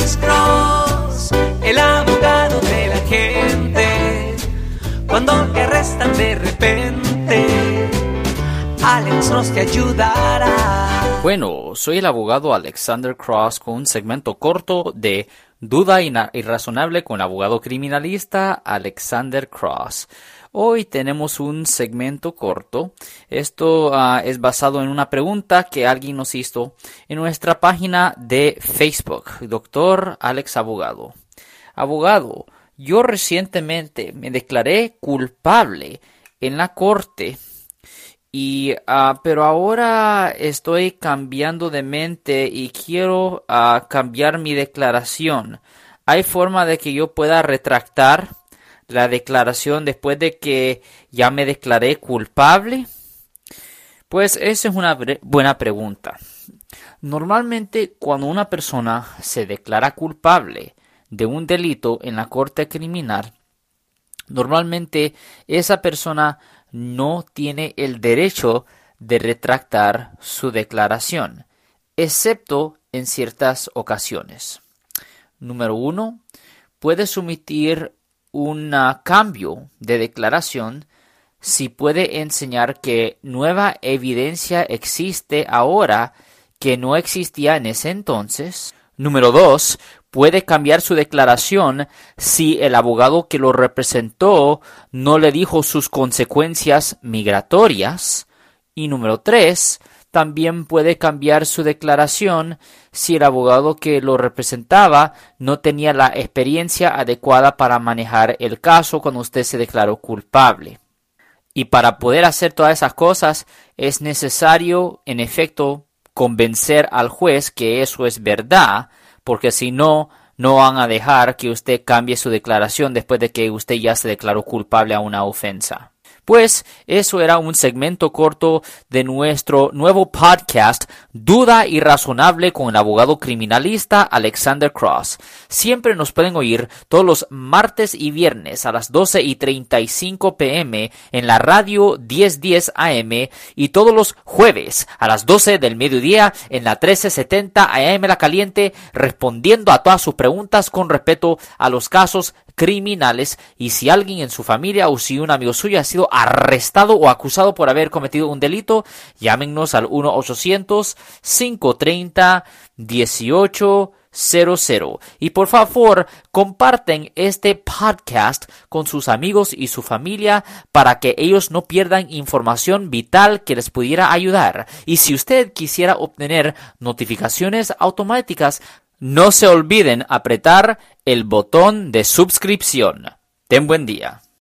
Alex Cross, el abogado de la gente. Cuando te arrestan de repente, Alex Cross te ayudará. Bueno, soy el abogado Alexander Cross con un segmento corto de Duda Irrazonable con el abogado criminalista Alexander Cross. Hoy tenemos un segmento corto. Esto ah, es basado en una pregunta que alguien nos hizo en nuestra página de Facebook, doctor Alex Abogado. Abogado, yo recientemente me declaré culpable en la corte y ah, pero ahora estoy cambiando de mente y quiero ah, cambiar mi declaración. ¿Hay forma de que yo pueda retractar la declaración después de que ya me declaré culpable? Pues esa es una buena pregunta. Normalmente cuando una persona se declara culpable de un delito en la corte criminal, normalmente esa persona no tiene el derecho de retractar su declaración, excepto en ciertas ocasiones. Número uno, puede sumitir un cambio de declaración si puede enseñar que nueva evidencia existe ahora que no existía en ese entonces. Número dos, puede cambiar su declaración si el abogado que lo representó no le dijo sus consecuencias migratorias. Y número tres, también puede cambiar su declaración si el abogado que lo representaba no tenía la experiencia adecuada para manejar el caso cuando usted se declaró culpable. Y para poder hacer todas esas cosas es necesario, en efecto, convencer al juez que eso es verdad, porque si no, no van a dejar que usted cambie su declaración después de que usted ya se declaró culpable a una ofensa. Pues eso era un segmento corto de nuestro nuevo podcast Duda Irrazonable con el abogado criminalista Alexander Cross. Siempre nos pueden oír todos los martes y viernes a las 12 y 35 pm en la radio 1010 AM y todos los jueves a las 12 del mediodía en la 1370 AM La Caliente respondiendo a todas sus preguntas con respeto a los casos criminales y si alguien en su familia o si un amigo suyo ha sido arrestado o acusado por haber cometido un delito, llámenos al 1-800-530-1800. Y por favor, comparten este podcast con sus amigos y su familia para que ellos no pierdan información vital que les pudiera ayudar. Y si usted quisiera obtener notificaciones automáticas, no se olviden apretar el botón de suscripción. Ten buen día.